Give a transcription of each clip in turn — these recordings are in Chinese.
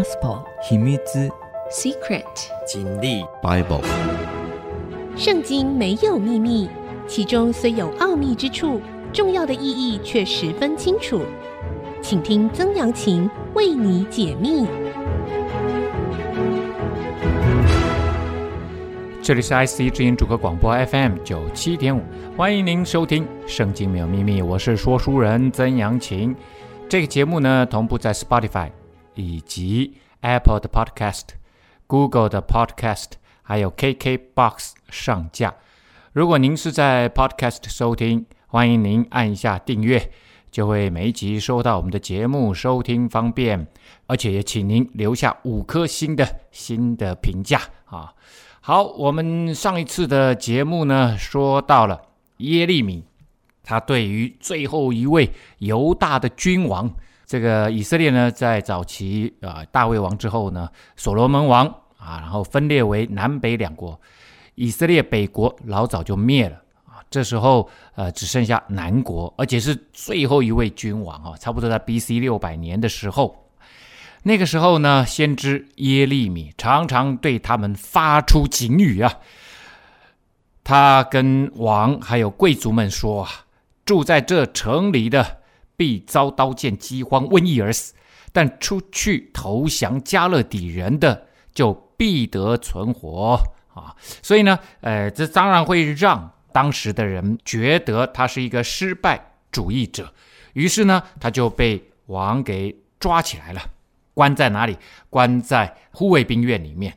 Gospel 秘密 Secret 真理 Bible 圣经没有秘密，其中虽有奥秘之处，重要的意义却十分清楚。请听曾阳晴为你解密。这里是 IC 之音主客广播 FM 九七点五，欢迎您收听《圣经没有秘密》，我是说书人曾阳晴。这个节目呢，同步在 Spotify。以及 Apple 的 Podcast、Google 的 Podcast，还有 KKBox 上架。如果您是在 Podcast 收听，欢迎您按一下订阅，就会每一集收到我们的节目，收听方便。而且也请您留下五颗星的新的评价啊。好，我们上一次的节目呢，说到了耶利米，他对于最后一位犹大的君王。这个以色列呢，在早期啊、大卫王之后呢，所罗门王啊，然后分裂为南北两国，以色列北国老早就灭了啊，这时候呃，只剩下南国，而且是最后一位君王啊，差不多在 B.C. 六百年的时候，那个时候呢，先知耶利米常常对他们发出警语啊，他跟王还有贵族们说啊，住在这城里的。必遭刀剑、饥荒、瘟疫而死，但出去投降迦勒底人的，就必得存活啊！所以呢，呃，这当然会让当时的人觉得他是一个失败主义者，于是呢，他就被王给抓起来了，关在哪里？关在护卫兵院里面。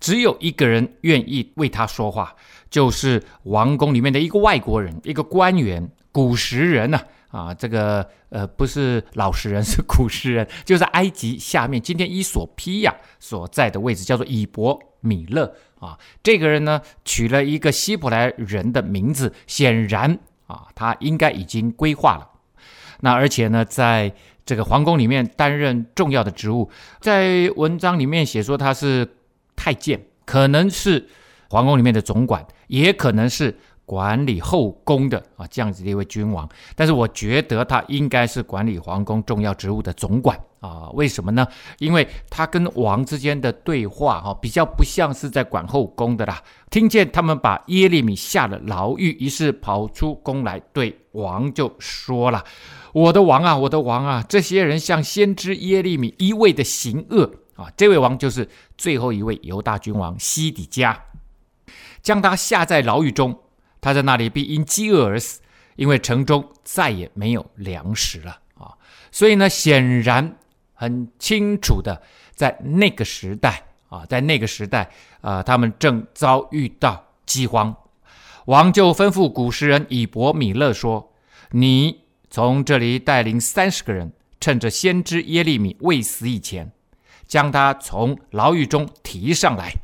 只有一个人愿意为他说话，就是王宫里面的一个外国人，一个官员，古时人呢、啊，这个呃不是老实人，是古实人，就是埃及下面今天伊索比亚所在的位置，叫做以伯米勒啊。这个人呢，取了一个希伯来人的名字，显然啊，他应该已经规划了。那而且呢，在这个皇宫里面担任重要的职务，在文章里面写说他是太监，可能是皇宫里面的总管，也可能是。管理后宫的啊，这样子的一位君王，但是我觉得他应该是管理皇宫重要职务的总管啊。为什么呢？因为他跟王之间的对话哈，比较不像是在管后宫的啦。听见他们把耶利米下了牢狱，于是跑出宫来对王就说了：“我的王啊，我的王啊，这些人像先知耶利米一味的行恶啊。”这位王就是最后一位犹大君王西底家，将他下在牢狱中。他在那里必因饥饿而死，因为城中再也没有粮食了啊！所以呢，显然很清楚的，在那个时代啊，在那个时代啊，他们正遭遇到饥荒。王就吩咐古实人以伯米勒说：“你从这里带领三十个人，趁着先知耶利米未死以前，将他从牢狱中提上来。”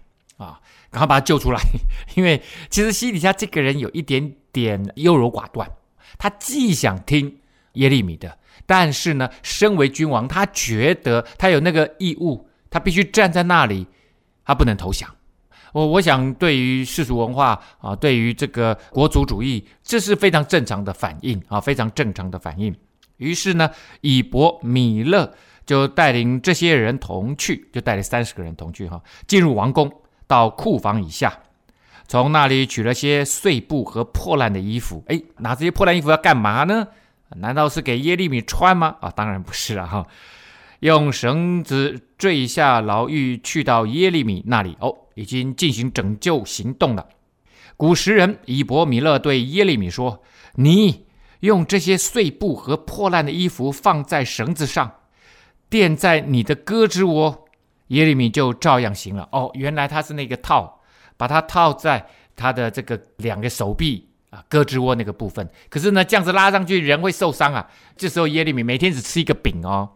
赶快把他救出来，因为其实西底下这个人有一点点优柔寡断，他既想听耶利米的，但是呢，身为君王，他觉得他有那个义务，他必须站在那里，他不能投降。我我想，对于世俗文化啊，对于这个国族主义，这是非常正常的反应啊，非常正常的反应。于是呢，以伯米勒就带领这些人同去，就带领三十个人同去哈，进入王宫。到库房以下，从那里取了些碎布和破烂的衣服。哎，拿这些破烂衣服要干嘛呢？难道是给耶利米穿吗？啊，当然不是了哈。用绳子坠下牢狱，去到耶利米那里。哦，已经进行拯救行动了。古时人以伯米勒对耶利米说：“你用这些碎布和破烂的衣服放在绳子上，垫在你的胳肢窝。”耶利米就照样行了。哦，原来他是那个套，把它套在他的这个两个手臂啊，胳肢窝那个部分。可是呢，这样子拉上去人会受伤啊。这时候耶利米每天只吃一个饼哦。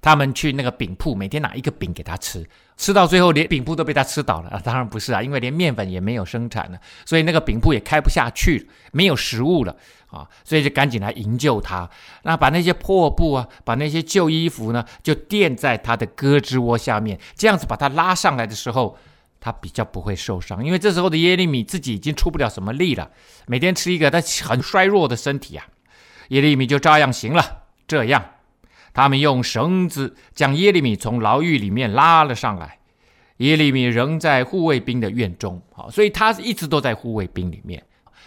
他们去那个饼铺，每天拿一个饼给他吃，吃到最后连饼铺都被他吃倒了啊。当然不是啊，因为连面粉也没有生产了，所以那个饼铺也开不下去，没有食物了。啊，所以就赶紧来营救他。那把那些破布啊，把那些旧衣服呢，就垫在他的胳肢窝下面，这样子把他拉上来的时候，他比较不会受伤。因为这时候的耶利米自己已经出不了什么力了，每天吃一个他很衰弱的身体啊。耶利米就照样行了。这样，他们用绳子将耶利米从牢狱里面拉了上来。耶利米仍在护卫兵的院中，好，所以他一直都在护卫兵里面。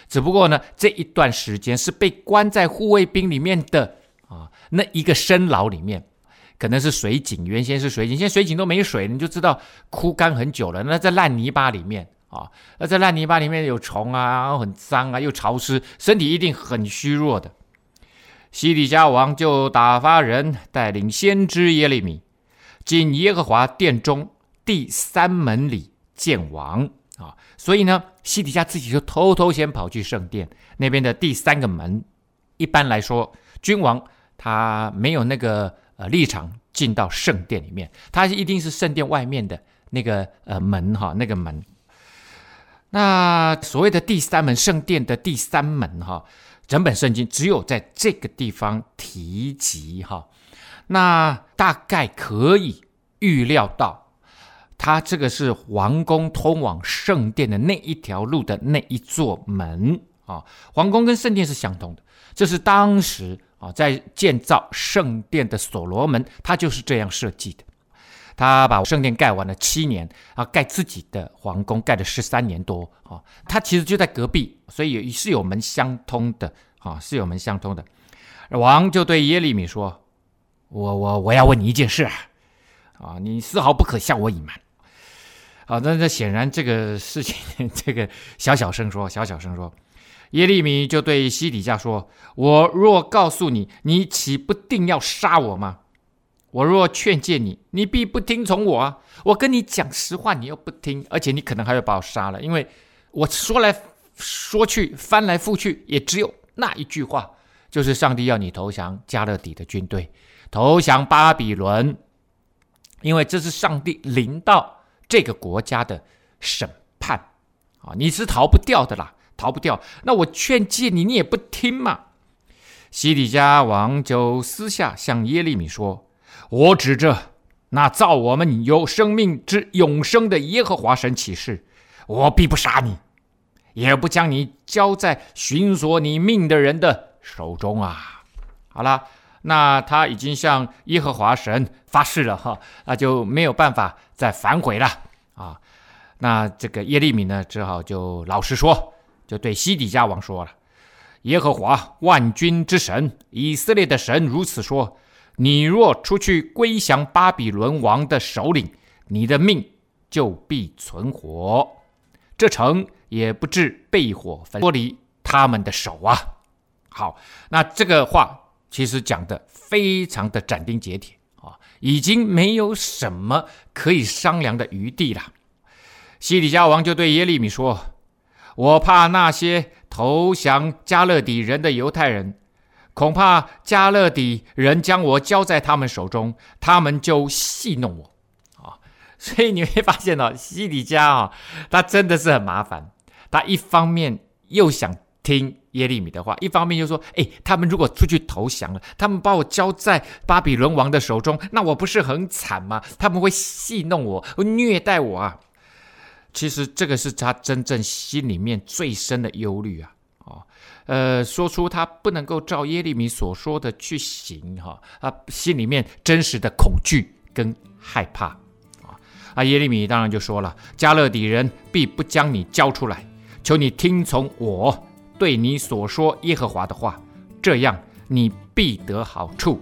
只不过呢，这一段时间是被关在护卫兵里面的啊，那一个深牢里面，可能是水井，原先是水井，现在水井都没水，你就知道枯干很久了。那在烂泥巴里面啊，那在烂泥巴里面有虫啊，然后很脏啊，又潮湿，身体一定很虚弱的。西底家王就打发人带领先知耶利米进耶和华殿中第三门里见王啊，所以呢，西底家自己就偷偷先跑去圣殿那边的第三个门。一般来说，君王他没有那个呃立场进到圣殿里面，他一定是圣殿外面的那个呃门哈，那个门。那所谓的第三门，圣殿的第三门哈。整本圣经只有在这个地方提及哈，那大概可以预料到，他这个是皇宫通往圣殿的那一条路的那一座门啊。皇宫跟圣殿是相通的，这是当时啊在建造圣殿的所罗门，他就是这样设计的。他把圣殿盖完了七年啊，盖自己的皇宫盖了十三年多啊。他其实就在隔壁，所以是有门相通的啊，是有门相通的。王就对耶利米说：“我我我要问你一件事啊，啊，你丝毫不可向我隐瞒。”好，那那显然这个事情，这个小小声说，小小声说。耶利米就对西底下说：“我若告诉你，你岂不定要杀我吗？”我若劝诫你，你必不听从我啊！我跟你讲实话，你又不听，而且你可能还会把我杀了，因为我说来说去，翻来覆去，也只有那一句话，就是上帝要你投降加勒底的军队，投降巴比伦，因为这是上帝临到这个国家的审判啊！你是逃不掉的啦，逃不掉。那我劝诫你，你也不听嘛。西底家王就私下向耶利米说。我指着那造我们有生命之永生的耶和华神起誓，我必不杀你，也不将你交在寻索你命的人的手中啊！好了，那他已经向耶和华神发誓了哈，那就没有办法再反悔了啊！那这个耶利米呢，只好就老实说，就对西底家王说了：“耶和华万军之神，以色列的神如此说。”你若出去归降巴比伦王的首领，你的命就必存活，这城也不致被火焚脱离他们的手啊！好，那这个话其实讲的非常的斩钉截铁啊，已经没有什么可以商量的余地了。西底家王就对耶利米说：“我怕那些投降加勒底人的犹太人。”恐怕迦勒底人将我交在他们手中，他们就戏弄我啊！所以你会发现哦，西底家啊，他真的是很麻烦。他一方面又想听耶利米的话，一方面又说：“哎，他们如果出去投降了，他们把我交在巴比伦王的手中，那我不是很惨吗？他们会戏弄我，会虐待我啊！”其实这个是他真正心里面最深的忧虑啊！呃，说出他不能够照耶利米所说的去行，哈，他心里面真实的恐惧跟害怕，啊，啊，耶利米当然就说了，迦勒底人必不将你交出来，求你听从我对你所说耶和华的话，这样你必得好处，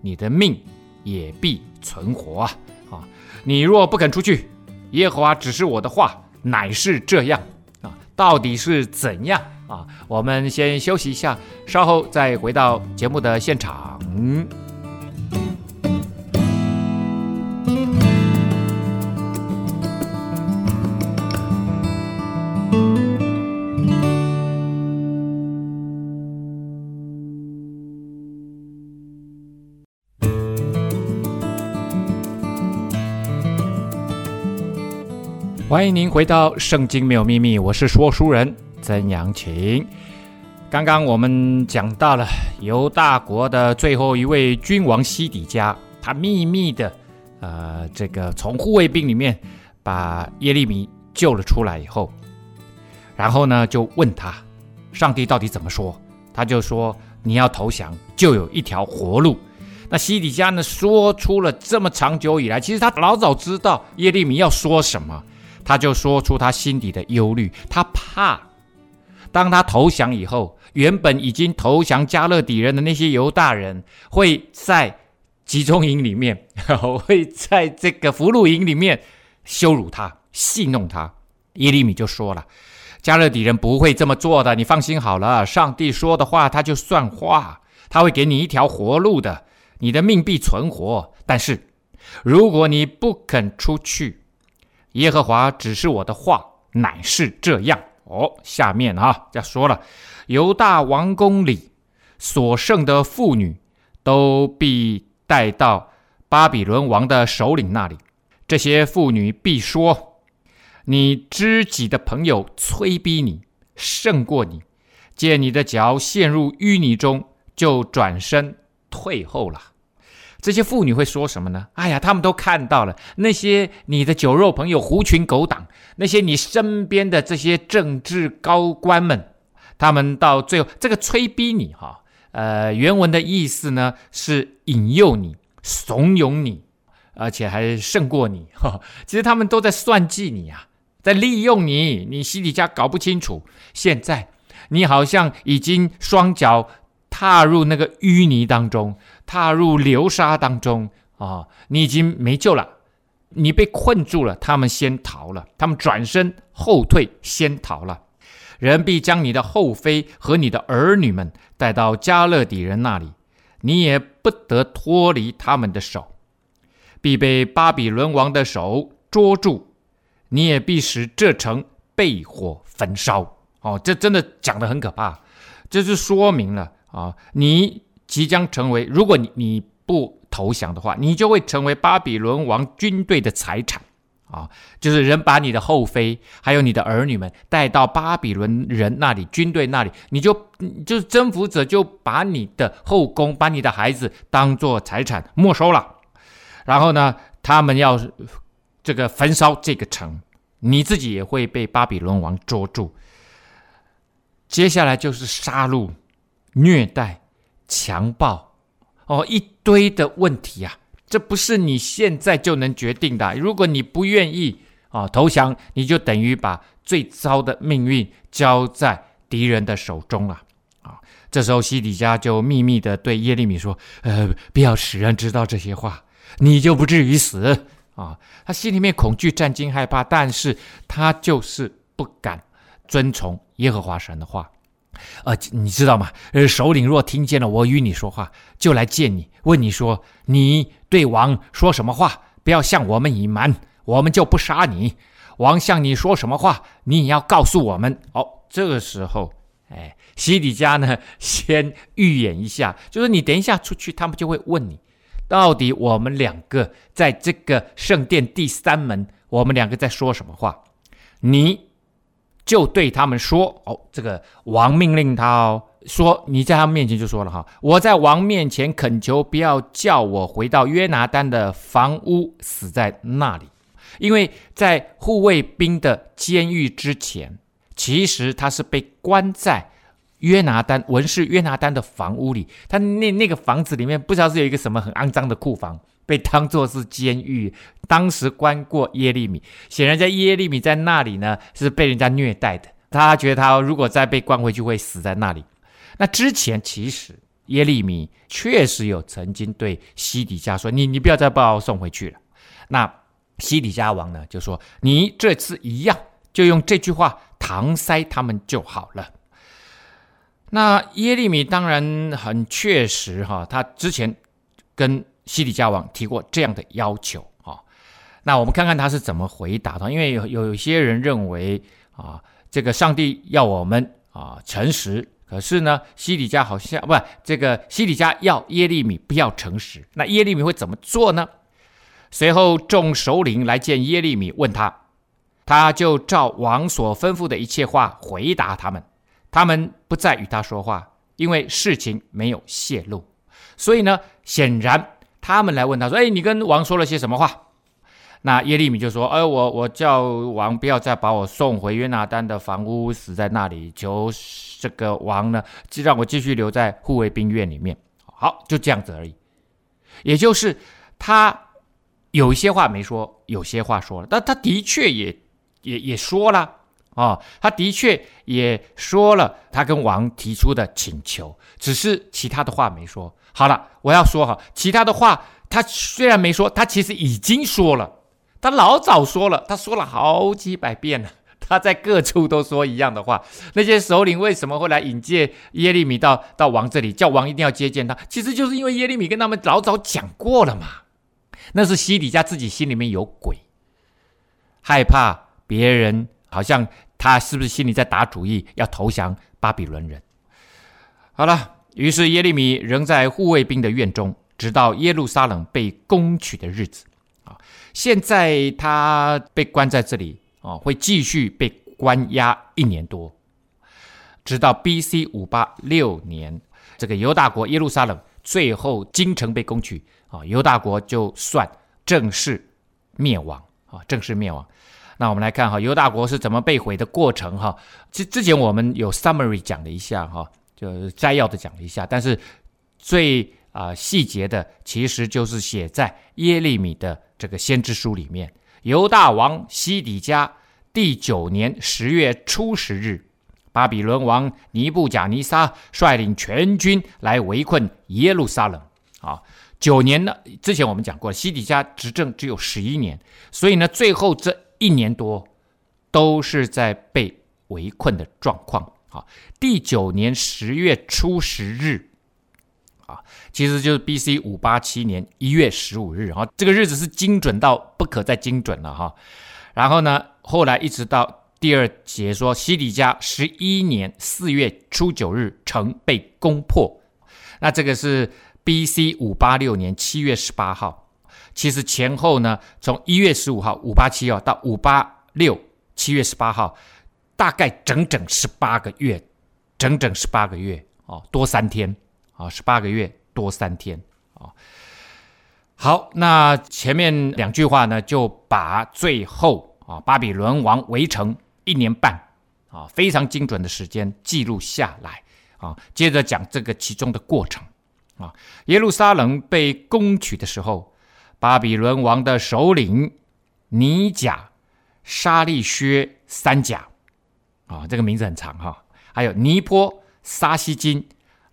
你的命也必存活啊，啊，你若不肯出去，耶和华指示我的话乃是这样，啊，到底是怎样？啊，我们先休息一下，稍后再回到节目的现场。欢迎您回到《圣经没有秘密》，我是说书人。真阳晴，刚刚我们讲到了犹大国的最后一位君王西底家，他秘密的，呃，这个从护卫兵里面把耶利米救了出来以后，然后呢就问他，上帝到底怎么说？他就说，你要投降，就有一条活路，那西底家呢，说出了这么长久以来，其实他老早知道耶利米要说什么，他就说出他心底的忧虑。他怕，当他投降以后，原本已经投降迦勒底人的那些犹大人，会在集中营里面，会在这个俘虏营里面羞辱他、戏弄他。耶利米就说了：“迦勒底人不会这么做的，你放心好了，上帝说的话他就算话，他会给你一条活路的。”你的命必存活，但是如果你不肯出去，耶和华指示我的话乃是这样哦。下面啊，要说了，犹大王宫里所剩的妇女都必带到巴比伦王的首领那里。这些妇女必说：你知己的朋友催逼你，胜过你，见你的脚陷入淤泥中，就转身。退后了，这些妇女会说什么呢？哎呀，他们都看到了那些你的酒肉朋友狐群狗党，那些你身边的这些政治高官们，他们到最后这个催逼你哈，呃，原文的意思呢是引诱你、怂恿你，而且还胜过你哈。其实他们都在算计你啊，在利用你，你西底家搞不清楚。现在你好像已经双脚。踏入那个淤泥当中，踏入流沙当中啊、你已经没救了，你被困住了。他们先逃了，他们转身后退，先逃了。人必将你的后妃和你的儿女们带到迦勒底人那里，你也不得脱离他们的手，必被巴比伦王的手捉住，你也必使这城被火焚烧。哦，这真的讲的很可怕，这就说明了。啊，你即将成为，如果你你不投降的话，你就会成为巴比伦王军队的财产啊！就是人把你的后妃还有你的儿女们带到巴比伦人那里，军队那里，你就就是征服者就把你的后宫、把你的孩子当做财产没收了，然后呢，他们要这个焚烧这个城，你自己也会被巴比伦王捉住。接下来就是杀戮。虐待、强暴，哦，一堆的问题啊！这不是你现在就能决定的。如果你不愿意啊、投降，你就等于把最糟的命运交在敌人的手中了啊！这时候西底家就秘密的对耶利米说：“呃，不要使人知道这些话，你就不至于死啊！”他心里面恐惧、战惊、害怕，但是他就是不敢遵从耶和华神的话。呃，你知道吗？呃，首领若听见了我与你说话，就来见你，问你说：“你对王说什么话？不要向我们隐瞒，我们就不杀你。王向你说什么话，你也要告诉我们。”哦，这个时候，哎，西底家呢，先预演一下，就是你等一下出去，他们就会问你，到底我们两个在这个圣殿第三门，我们两个在说什么话？你。就对他们说：“哦，这个王命令他哦，说你在他们面前就说了哈，我在王面前恳求，不要叫我回到约拿单的房屋死在那里，因为在护卫兵的监狱之前，其实他是被关在约拿单文士约拿单的房屋里，他那那个房子里面不知道是有一个什么很肮脏的库房。”被当作是监狱，当时关过耶利米，显然在耶利米在那里呢，是被人家虐待的。他觉得他如果再被关回去，会死在那里。那之前其实耶利米确实有曾经对西底家说：“你你不要再把我送回去了。”那西底家王呢就说：“你这次一样，就用这句话搪塞他们就好了。”那耶利米当然很确实哈，他之前跟西底家王提过这样的要求啊、那我们看看他是怎么回答的。因为有有些人认为啊，这个上帝要我们啊诚实，可是呢，西底家好像不，这个西底家要耶利米不要诚实，那耶利米会怎么做呢？随后众首领来见耶利米，问他，他就照王所吩咐的一切话回答他们。他们不再与他说话，因为事情没有泄露，所以呢，显然。他们来问他说：“哎，你跟王说了些什么话？”那耶利米就说：“哎，我我叫王不要再把我送回约拿单的房屋，死在那里。求这个王呢，就让我继续留在护卫兵院里面。好，就这样子而已。也就是他有一些话没说，有些话说了，但他的确也也也说了啊、哦，他的确也说了他跟王提出的请求，只是其他的话没说。好了，我要说哈，其他的话他虽然没说，他其实已经说了，他老早说了，他说了好几百遍了。他在各处都说一样的话。那些首领为什么会来引荐耶利米到到王这里，叫王一定要接见他？其实就是因为耶利米跟他们老早讲过了嘛。那是西底家自己心里面有鬼，害怕别人好像他是不是心里在打主意要投降巴比伦人。好了，于是耶利米仍在护卫兵的院中，直到耶路撒冷被攻取的日子。啊，现在他被关在这里。啊，会继续被关押一年多，直到 B.C. 五八六年，这个犹大国耶路撒冷最后京城被攻取啊，犹大国就算正式灭亡啊，正式灭亡。那我们来看哈，犹大国是怎么被毁的过程哈。之之前我们有 summary 讲了一下哈，就摘要的讲了一下，但是最啊细节的其实就是写在耶利米的这个先知书里面。犹大王西底家第九年十月初十日，巴比伦王尼布甲尼撒率领全军来围困耶路撒冷。啊，九年呢？之前我们讲过，西底家执政只有十一年，所以呢，最后这一年多都是在被围困的状况。啊，第九年十月初十日。啊，其实就是 B.C. 五八七年一月十五日，哈，这个日子是精准到不可再精准了，哈。然后呢，后来一直到第二节说，西底家十一年四月初九日，城被攻破。那这个是 B.C. 五八六年七月十八号。其实前后呢，从一月十五号五八七哦到五八六七月十八号，大概整整十八个月，整整十八个月哦，多三天。啊，十八个月多三天啊！好，那前面两句话呢，就把最后啊巴比伦王围城一年半啊非常精准的时间记录下来啊。接着讲这个其中的过程啊。耶路撒冷被攻取的时候，巴比伦王的首领尼甲沙利薛三甲啊，这个名字很长哈，还有尼波沙西金。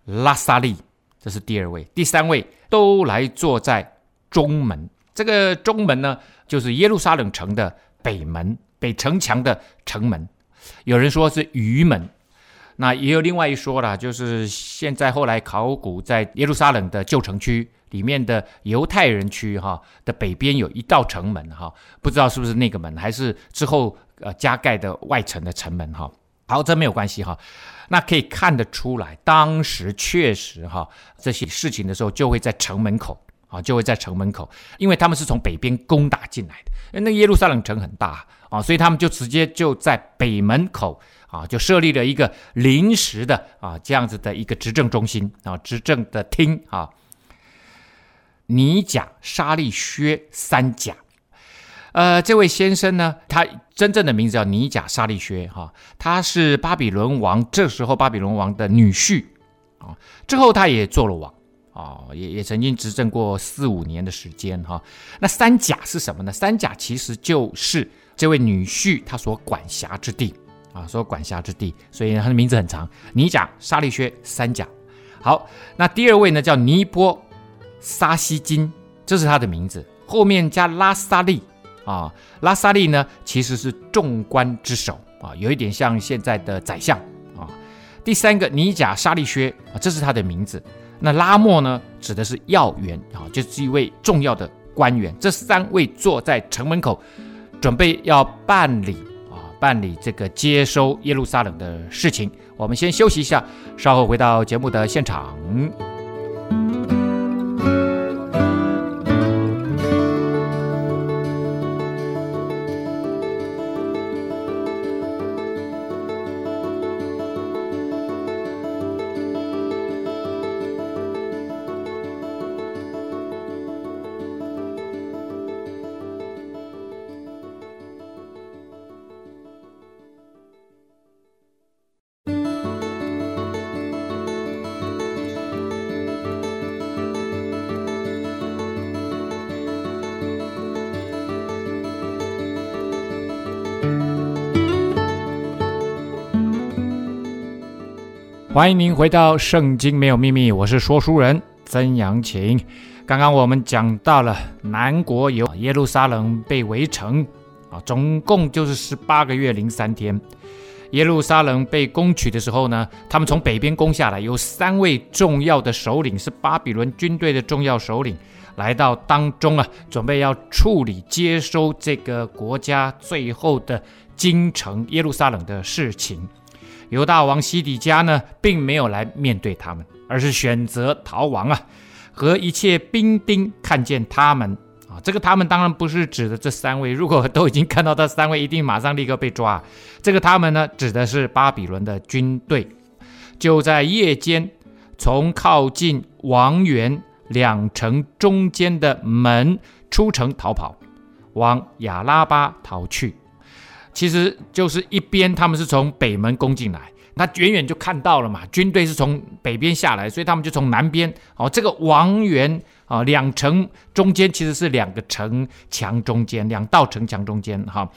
拉萨利，这是第二位，第三位都来坐在中门。这个中门呢，就是耶路撒冷城的北门，北城墙的城门。有人说是鱼门，那也有另外一说啦，就是现在后来考古在耶路撒冷的旧城区里面的犹太人区哈的北边有一道城门哈，不知道是不是那个门，还是之后呃加盖的外城的城门哈。好，这没有关系哈。那可以看得出来，当时确实哈这些事情的时候，就会在城门口啊，就会在城门口，因为他们是从北边攻打进来的。那耶路撒冷城很大啊，所以他们就直接就在北门口啊，就设立了一个临时的啊这样子的一个执政中心啊，执政的厅啊。尼甲沙利薛三甲。呃，这位先生呢，他真正的名字叫尼甲沙利薛哈，他是巴比伦王这时候巴比伦王的女婿啊，之后他也做了王啊，也也曾经执政过四五年的时间哈。那三甲是什么呢？三甲其实就是这位女婿他所管辖之地啊，所管辖之地，所以他的名字很长，尼甲沙利薛三甲。好，那第二位呢叫尼波沙西金，这是他的名字，后面加拉萨利。啊，拉萨利呢，其实是众官之首啊，有一点像现在的宰相啊。第三个尼甲沙利薛啊，这是他的名字。那拉莫呢，指的是要员啊，就是一位重要的官员。这三位坐在城门口，准备要办理啊，办理这个接收耶路撒冷的事情。我们先休息一下，稍后回到节目的现场。欢迎您回到《圣经没有秘密》，我是说书人曾阳晴。刚刚我们讲到了南国有耶路撒冷被围城啊，总共就是十八个月零三天。耶路撒冷被攻取的时候呢，他们从北边攻下来，有三位重要的首领，是巴比伦军队的重要首领，来到当中啊，准备要处理接收这个国家最后的京城耶路撒冷的事情。犹大王西底家呢，并没有来面对他们，而是选择逃亡啊！和一切兵丁看见他们啊，这个他们当然不是指的这三位，如果都已经看到这三位，一定马上立刻被抓。这个他们呢，指的是巴比伦的军队，就在夜间，从靠近王园两城中间的门出城逃跑，往亚拉巴逃去。其实就是一边，他们是从北门攻进来，那远远就看到了嘛，军队是从北边下来，所以他们就从南边。哦，这个王园啊，两城中间其实是两个城墙中间，两道城墙中间哈。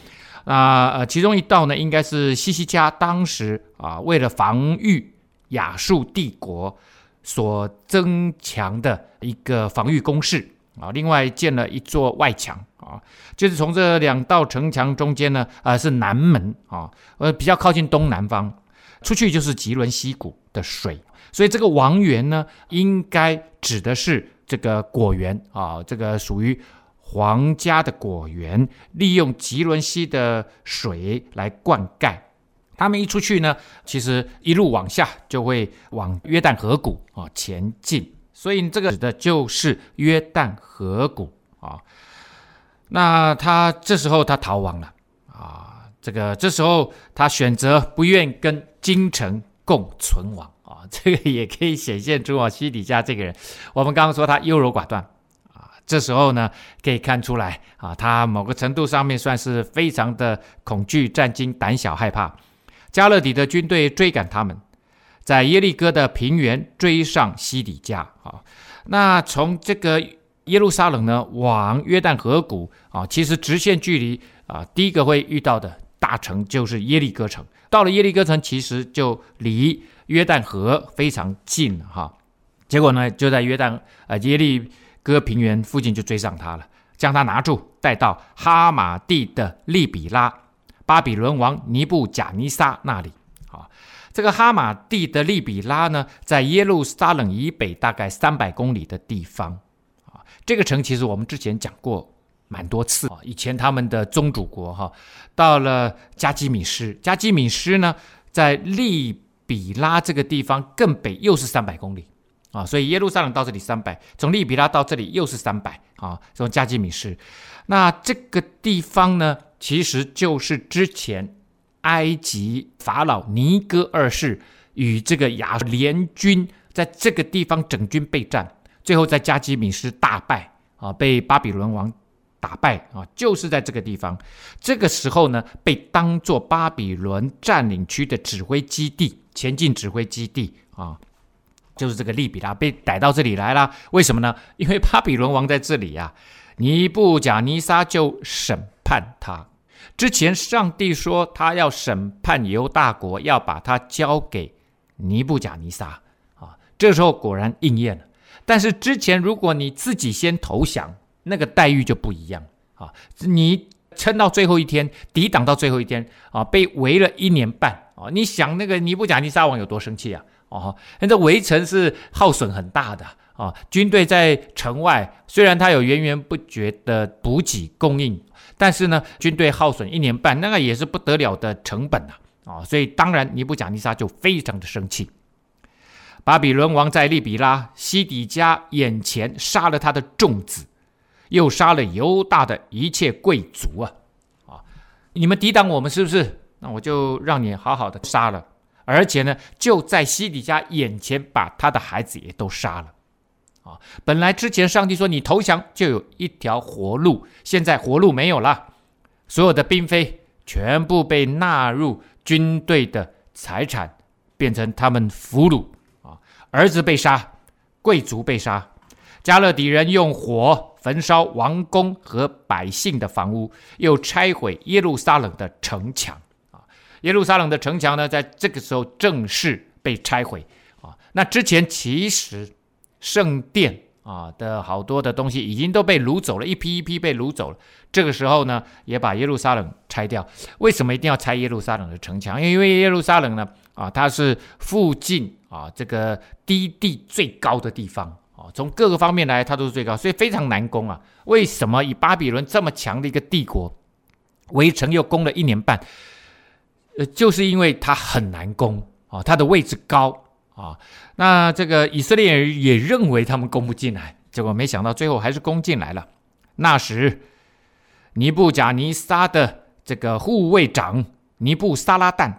啊呃，其中一道呢，应该是西西家当时啊，为了防御亚述帝国所增强的一个防御工事啊，另外建了一座外墙。啊，就是从这两道城墙中间呢，啊、呃、是南门啊，呃比较靠近东南方，出去就是吉伦溪谷的水，所以这个王园呢，应该指的是这个果园啊，这个属于皇家的果园，利用吉伦溪的水来灌溉。他们一出去呢，其实一路往下就会往约旦河谷啊前进，所以这个指的就是约旦河谷啊。那他这时候他逃亡了啊，这个这时候他选择不愿跟京城共存亡啊，这个也可以显现出啊西底家这个人，我们刚刚说他优柔寡断啊，这时候呢可以看出来啊，他某个程度上面算是非常的恐惧战惊、胆小害怕。加勒底的军队追赶他们，在耶利哥的平原追上西底家啊，那从这个。耶路撒冷呢，往约旦河谷啊，其实直线距离啊，第一个会遇到的大城就是耶利哥城。到了耶利哥城，其实就离约旦河非常近哈。结果呢，就在约旦呃耶利哥平原附近就追上他了，将他拿住，带到哈马地的利比拉，巴比伦王尼布甲尼撒那里。啊，这个哈马地的利比拉呢，在耶路撒冷以北大概三百公里的地方。这个城其实我们之前讲过蛮多次啊，以前他们的宗主国哈，到了加基米施，加基米施呢，在利比拉这个地方更北又是三百公里啊，所以耶路撒冷到这里三百，从利比拉到这里又是三百啊，从加基米施，那这个地方呢，其实就是之前埃及法老尼哥二世与这个亚联军在这个地方整军备战。最后在加基米斯大败啊，被巴比伦王打败啊，就是在这个地方。这个时候呢，被当做巴比伦占领区的指挥基地、前进指挥基地啊，就是这个利比拉被逮到这里来了。为什么呢？因为巴比伦王在这里呀、啊，尼布甲尼撒就审判他。之前上帝说他要审判犹大国，要把他交给尼布甲尼撒啊，这时候果然应验了。但是之前，如果你自己先投降，那个待遇就不一样啊！你撑到最后一天，抵挡到最后一天啊，被围了一年半啊！你想那个尼布甲尼撒王有多生气啊？哦，那这围城是耗损很大的啊！军队在城外，虽然他有源源不绝的补给供应，但是呢，军队耗损一年半，那个也是不得了的成本啊！啊，所以当然尼布甲尼撒就非常的生气。巴比伦王在利比拉西底家眼前杀了他的众子，又杀了犹大的一切贵族啊！啊，你们抵挡我们是不是？那我就让你好好的杀了，而且呢，就在西底家眼前把他的孩子也都杀了。啊，本来之前上帝说你投降就有一条活路，现在活路没有了，所有的嫔妃全部被纳入军队的财产，变成他们俘虏。儿子被杀，贵族被杀，迦勒底人用火焚烧王宫和百姓的房屋，又拆毁耶路撒冷的城墙。啊，耶路撒冷的城墙呢，在这个时候正式被拆毁啊。那之前其实圣殿啊的好多的东西已经都被掳走了，一批一批被掳走了。这个时候呢，也把耶路撒冷拆掉。为什么一定要拆耶路撒冷的城墙？因为耶路撒冷呢，啊，它是附近啊这个低地最高的地方啊，从各个方面来，它都是最高，所以非常难攻啊。为什么以巴比伦这么强的一个帝国，围城又攻了一年半？呃，就是因为它很难攻啊，它的位置高啊。那这个以色列人也认为他们攻不进来，结果没想到最后还是攻进来了。那时。尼布甲尼撒的这个护卫长尼布撒拉旦，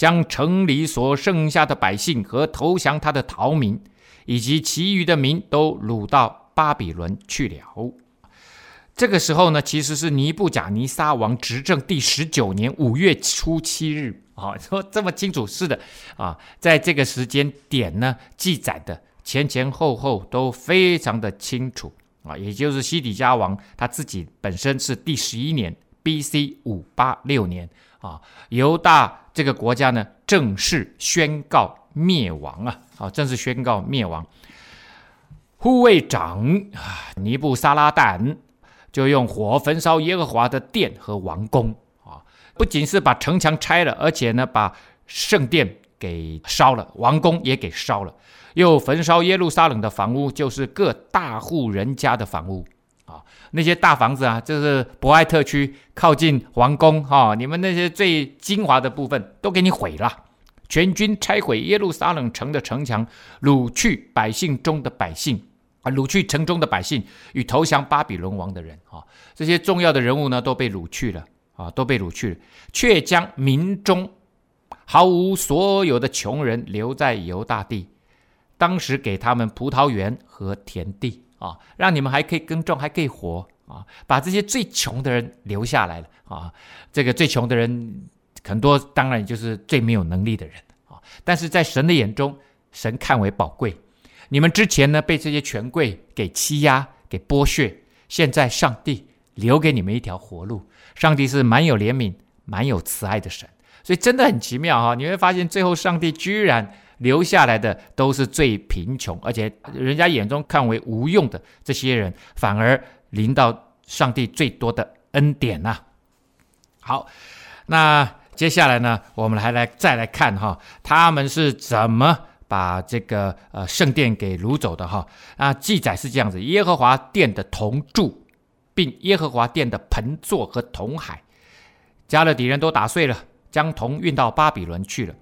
将城里所剩下的百姓和投降他的逃民，以及其余的民都掳到巴比伦去了。这个时候呢，其实是尼布甲尼撒王执政第十九年五月初七日啊，说这么清楚，是的啊，在这个时间点呢，记载的前前后后都非常的清楚。啊，也就是西底家王他自己本身是第十一年 B.C. 五八六年啊，犹大这个国家呢正式宣告灭亡啊，啊，正式宣告灭亡。护卫长啊，尼布撒拉旦就用火焚烧耶和华的殿和王宫啊，不仅是把城墙拆了，而且呢把圣殿给烧了，王宫也给烧了。又焚烧耶路撒冷的房屋，就是各大户人家的房屋那些大房子啊，就是博爱特区靠近皇宫哈，你们那些最精华的部分都给你毁了，全军拆毁耶路撒冷城的城墙，掳去百姓中的百姓啊，掳去城中的百姓与投降巴比伦王的人啊，这些重要的人物呢都被掳去了啊，都被掳去了，却将民中毫无所有的穷人留在犹大地。当时给他们葡萄园和田地。啊，让你们还可以耕种，还可以活啊，把这些最穷的人留下来了啊。这个最穷的人很多，当然就是最没有能力的人啊。但是在神的眼中，神看为宝贵。你们之前呢被这些权贵给欺压、给剥削，现在上帝留给你们一条活路。上帝是蛮有怜悯、蛮有慈爱的神，所以真的很奇妙哈。你会发现最后上帝居然。留下来的都是最贫穷，而且人家眼中看为无用的这些人，反而临到上帝最多的恩典呐、好，那接下来呢，我们还来再来看哈，他们是怎么把这个呃圣殿给掳走的哈？啊，记载是这样子：耶和华殿的铜柱，并耶和华殿的盆座和铜海，迦勒底人都打碎了，将铜运到巴比伦去了。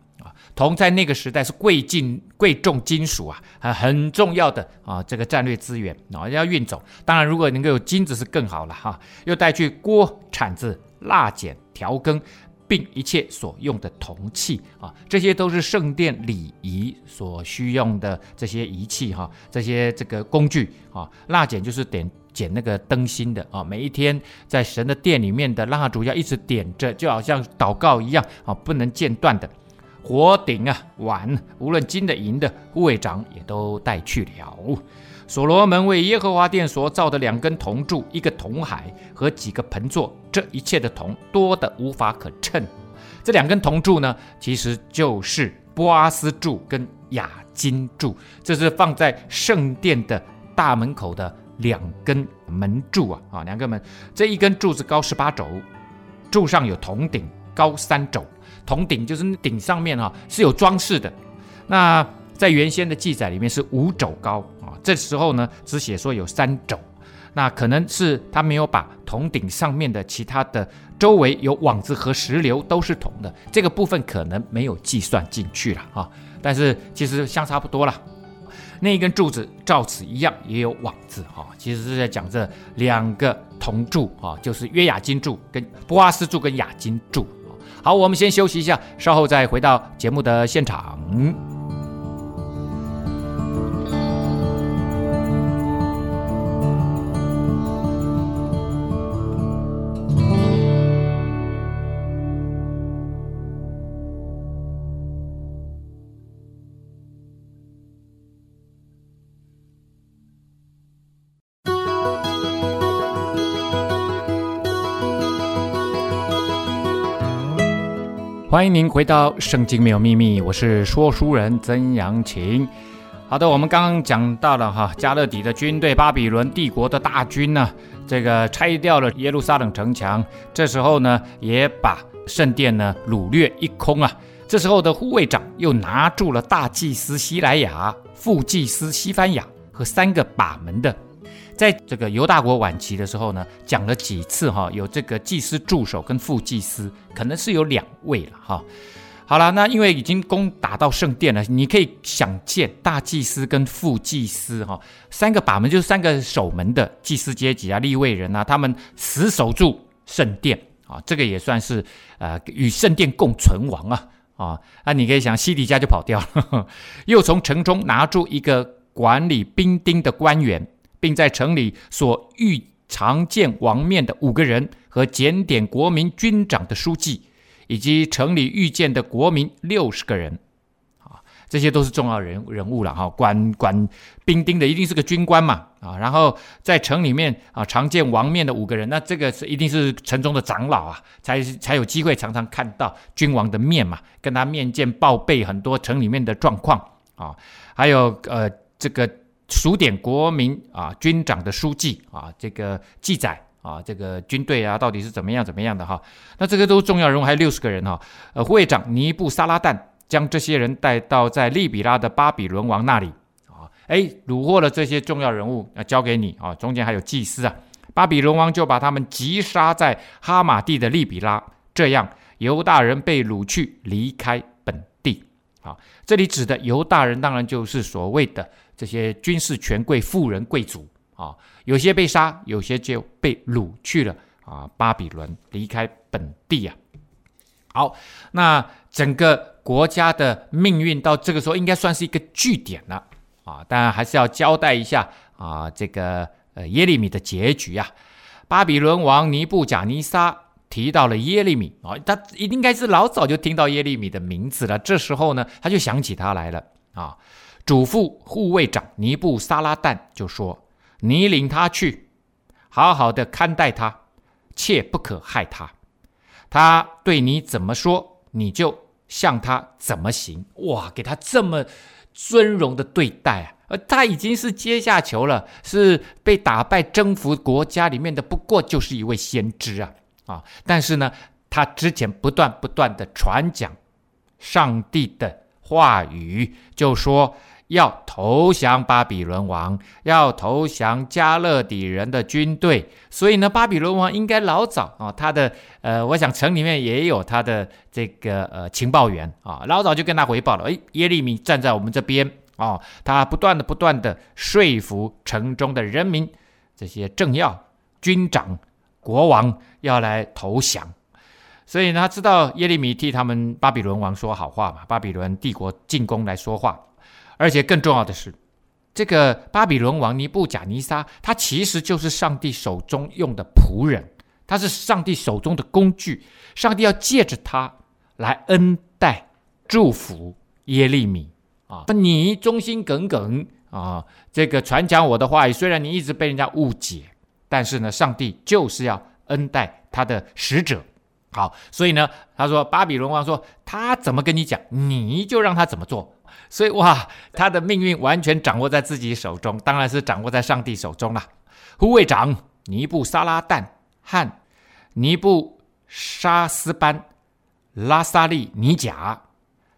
铜在那个时代是贵金贵重金属啊，很重要的啊，这个战略资源啊，要运走。当然，如果能够有金子是更好了哈。又带去锅、铲子、蜡剪、调羹，并一切所用的铜器啊，这些都是圣殿礼仪所需用的这些仪器哈，这些这个工具啊，蜡剪就是点剪那个灯芯的啊，每一天在神的殿里面的蜡烛要一直点着，就好像祷告一样啊，不能间断的。火鼎啊，碗，无论金的银的，护卫长也都带去了。所罗门为耶和华殿所造的两根铜柱，一个铜海和几个盆座，这一切的铜多得无法可称。这两根铜柱呢，其实就是波阿斯柱跟亚金柱，这是放在圣殿的大门口的两根门柱啊啊，两根门，这一根柱子高十八肘，柱上有铜顶，高三肘。铜顶就是顶上面哈是有装饰的，那在原先的记载里面是五肘高啊，这时候呢只写说有三肘，那可能是他没有把铜顶上面的其他的周围有网子和石榴都是铜的这个部分可能没有计算进去了啊，但是其实相差不多了，那一根柱子照此一样也有网子哈，其实是在讲这两个铜柱啊，就是约雅金柱跟波阿斯柱跟亚金柱。好，我们先休息一下，稍后再回到节目的现场。欢迎您回到《圣经没有秘密》，我是说书人曾阳晴。好的，我们刚刚讲到了哈，加勒底的军队，巴比伦帝国的大军呢，这个拆掉了耶路撒冷城墙，这时候呢，也把圣殿呢掳掠一空啊。这时候的护卫长又拿住了大祭司西莱亚、副祭司西番雅和三个把门的。在这个犹大国晚期的时候呢，讲了几次哈，有这个祭司助手跟副祭司，可能是有两位了哈。好了，那因为已经攻打到圣殿了，你可以想见大祭司跟副祭司哈，三个把门就是三个守门的祭司阶级啊，利未人啊，他们死守住圣殿啊，这个也算是呃与圣殿共存亡啊啊。那你可以想，西底家就跑掉了，又从城中拿住一个管理兵丁的官员。并在城里所遇常见王面的五个人和检点国民军长的书记，以及城里遇见的国民六十个人，啊，这些都是重要人人物了哈。管管兵丁的一定是个军官嘛，啊，然后在城里面啊常见王面的五个人，那这个是一定是城中的长老啊，才才有机会常常看到君王的面嘛，跟他面见报备很多城里面的状况啊，还有呃这个。数点国民啊，军长的书记啊，这个记载啊，这个军队啊，到底是怎么样怎么样的哈？那这个都是重要人物，还有六十个人哈。呃，护卫长尼布撒拉旦将这些人带到在利比拉的巴比伦王那里啊，哎，虏获了这些重要人物，要交给你啊。中间还有祭司啊，巴比伦王就把他们击杀在哈马地的利比拉，这样犹大人被掳去，离开本地。啊，这里指的犹大人，当然就是所谓的。这些军事权贵、富人、贵族啊，有些被杀，有些就被掳去了啊，巴比伦离开本地啊。好，那整个国家的命运到这个时候应该算是一个据点了啊。当然还是要交代一下啊，这个呃耶利米的结局啊。巴比伦王尼布甲尼撒提到了耶利米啊，他应该是老早就听到耶利米的名字了。这时候呢，他就想起他来了啊。嘱咐护卫长尼布撒拉旦就说：“你领他去，好好的看待他，切不可害他。他对你怎么说，你就向他怎么行。哇，给他这么尊荣的对待啊！而他已经是阶下囚了，是被打败征服国家里面的，不过就是一位先知啊啊！但是呢，他之前不断不断的传讲上帝的话语，就说。”要投降巴比伦王，要投降迦勒底人的军队，所以呢，巴比伦王应该老早啊，他的呃，我想城里面也有他的这个呃情报员。啊，老早就跟他回报了，诶，耶利米站在我们这边啊，他不断的不断的说服城中的人民，这些政要、军长、国王要来投降，所以呢，他知道耶利米替他们巴比伦王说好话嘛，巴比伦帝国进攻来说话。而且更重要的是，这个巴比伦王尼布甲尼撒，他其实就是上帝手中用的仆人，他是上帝手中的工具。上帝要借着他来恩待、祝福耶利米啊！你忠心耿耿啊，这个传讲我的话语，虽然你一直被人家误解，但是呢，上帝就是要恩待他的使者。好，所以呢，他说巴比伦王说他怎么跟你讲，你就让他怎么做。所以哇，他的命运完全掌握在自己手中，当然是掌握在上帝手中了。护卫长尼布沙拉旦和尼布沙斯班、拉萨利尼甲、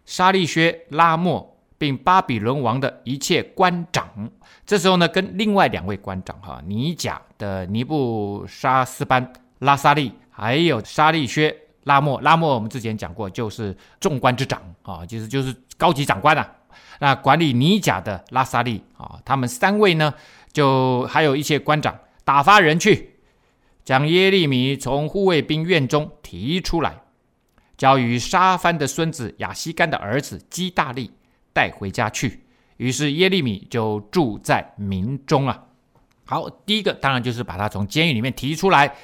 沙利薛拉莫，并巴比伦王的一切官长，这时候呢，跟另外两位官长哈，尼甲的尼布沙斯班、拉萨利，还有沙利薛拉莫。拉莫我们之前讲过，就是众官之长啊，就是就是高级长官啊。那管理尼甲的拉撒利啊，他们三位呢，就还有一些官长，打发人去，将耶利米从护卫兵院中提出来，交与沙番的孙子亚西干的儿子基大利带回家去。于是耶利米就住在民中啊。好，第一个当然就是把他从监狱里面提出来，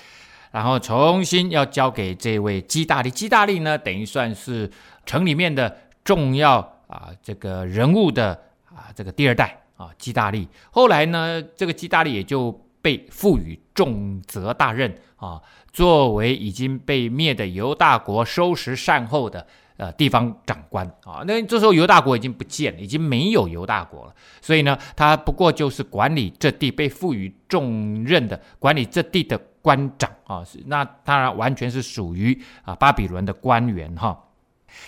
然后重新要交给这位基大利。基大利呢，等于算是城里面的重要。啊，这个人物的啊，这个第二代啊，基大利。后来呢，这个基大利也就被赋予重责大任啊，作为已经被灭的犹大国收拾善后的呃地方长官啊，那这时候犹大国已经不见了，已经没有犹大国了，所以呢，他不过就是管理这地被赋予重任的管理这地的官长啊，那当然完全是属于啊巴比伦的官员哈。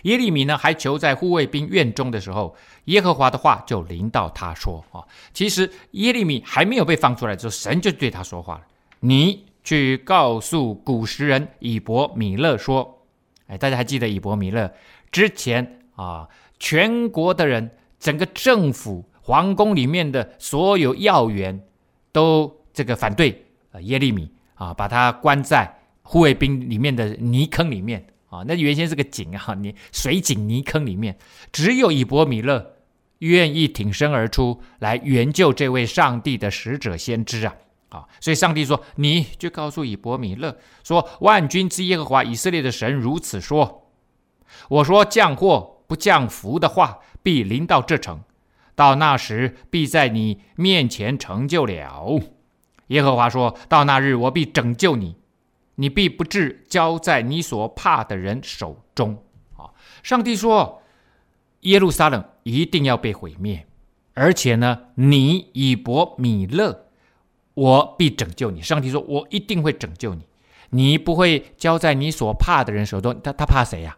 耶利米呢，还囚在护卫兵院中的时候，耶和华的话就临到他说：“啊，其实耶利米还没有被放出来之后，神就对他说话了。你去告诉古实人以伯米勒说，哎，大家还记得以伯米勒之前啊，全国的人，整个政府皇宫里面的所有要员都这个反对啊耶利米啊，把他关在护卫兵里面的泥坑里面。”啊，那原先是个井啊，你水井泥坑里面，只有以伯米勒愿意挺身而出来援救这位上帝的使者先知啊，啊，所以上帝说，你就告诉以伯米勒说，万军之耶和华以色列的神如此说，我说降祸不降福的话必临到这城，到那时必在你面前成就了。耶和华说到那日我必拯救你。你必不至交在你所怕的人手中啊！上帝说，耶路撒冷一定要被毁灭，而且呢，你以伯米勒，我必拯救你。上帝说，我一定会拯救你，你不会交在你所怕的人手中。他他怕谁呀？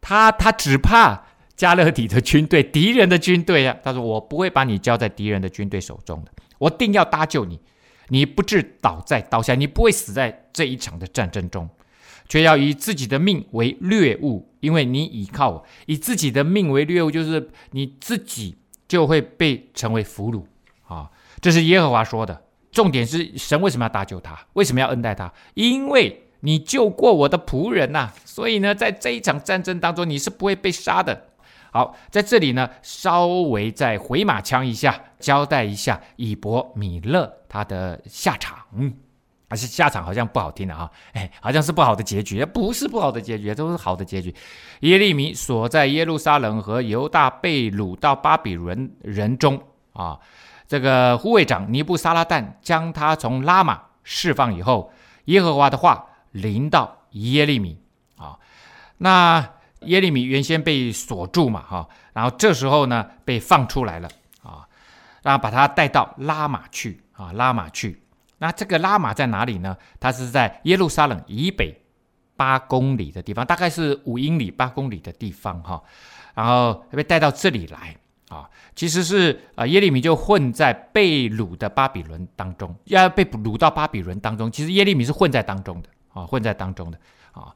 他他只怕迦勒底的军队，敌人的军队呀。他说，我不会把你交在敌人的军队手中的，我定要搭救你。你不致倒在刀下，你不会死在这一场的战争中，却要以自己的命为掠物，因为你倚靠我。以自己的命为掠物，就是你自己就会被成为俘虏啊！这是耶和华说的。重点是神为什么要搭救他？为什么要恩待他？因为你救过我的仆人呐、所以呢，在这一场战争当中，你是不会被杀的。好，在这里呢，稍微再回马枪一下，交代一下以伯米勒他的下场，还是下场好像不好听的啊，哎，好像是不好的结局，不是不好的结局，都是好的结局。耶利米所在耶路撒冷和犹大被掳到巴比伦人中啊，这个护卫长尼布撒拉旦将他从拉玛释放以后，耶和华的话临到耶利米啊，那。耶利米原先被锁住嘛，哈，然后这时候呢被放出来了啊，然后把他带到拉玛去啊，拉玛去。那这个拉玛在哪里呢？它是在耶路撒冷以北八公里的地方，大概是五英里八公里的地方哈。然后被带到这里来啊，其实是啊耶利米就混在被掳的巴比伦当中，要被掳到巴比伦当中。其实耶利米是混在当中的啊，混在当中的啊。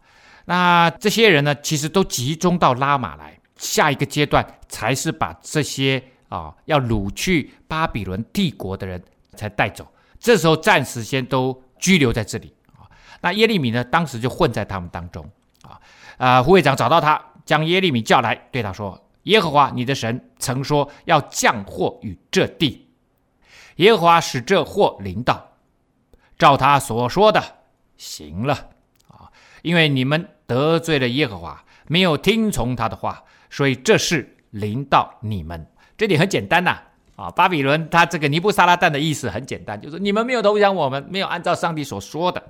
那这些人呢，其实都集中到拉玛来，下一个阶段才是把这些啊要掳去巴比伦帝国的人才带走。这时候暂时先都拘留在这里啊。那耶利米呢，当时就混在他们当中啊。啊，护卫长找到他，将耶利米叫来，对他说：“耶和华你的神曾说要降祸与这地，耶和华使这祸临到，照他所说的行了啊。”因为你们得罪了耶和华，没有听从他的话，所以这事临到你们。这点很简单呐，啊，巴比伦他这个尼布撒拉旦的意思很简单，就是你们没有投降我们，没有按照上帝所说的。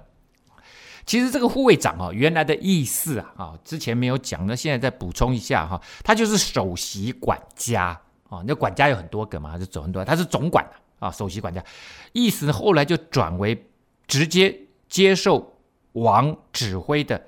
其实这个护卫长啊，原来的意思啊，啊，之前没有讲，那现在再补充一下哈，他就是首席管家啊，那管家有很多个嘛，就走很多，他是总管啊，首席管家，意思后来就转为直接接受。王指挥的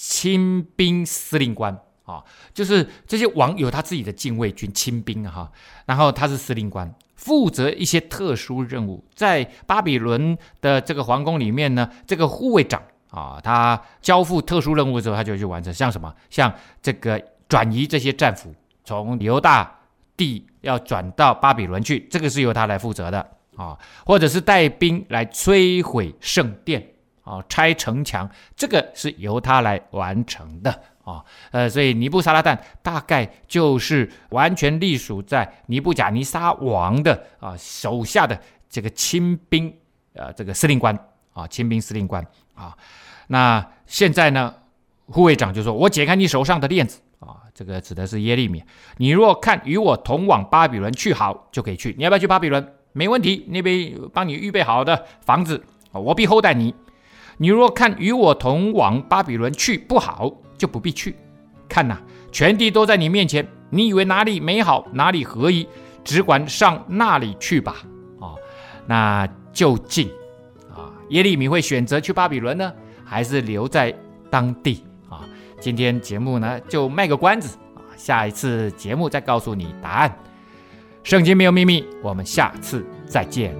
亲兵司令官啊，就是这些王有他自己的禁卫军亲兵哈，然后他是司令官，负责一些特殊任务。在巴比伦的这个皇宫里面呢，这个护卫长啊，他交付特殊任务的时候，他就去完成，像什么，像这个转移这些战俘从犹大地要转到巴比伦去，这个是由他来负责的啊，或者是带兵来摧毁圣殿。啊，拆城墙，这个是由他来完成的啊。呃，所以尼布撒拉旦大概就是完全隶属在尼布甲尼撒王的啊手下的这个亲兵，呃，这个司令官啊，亲兵司令官啊。那现在呢，护卫长就说：“我解开你手上的链子啊，这个指的是耶利米。你若看与我同往巴比伦去好，就可以去。你要不要去巴比伦？没问题，那边帮你预备好的房子，我必厚待你。你若看与我同往巴比伦去不好，就不必去。看呐，全地都在你面前，你以为哪里美好，哪里合宜，只管上那里去吧。啊，那究竟啊，耶利米会选择去巴比伦呢，还是留在当地啊？今天节目呢就卖个关子啊，下一次节目再告诉你答案。圣经没有秘密，我们下次再见。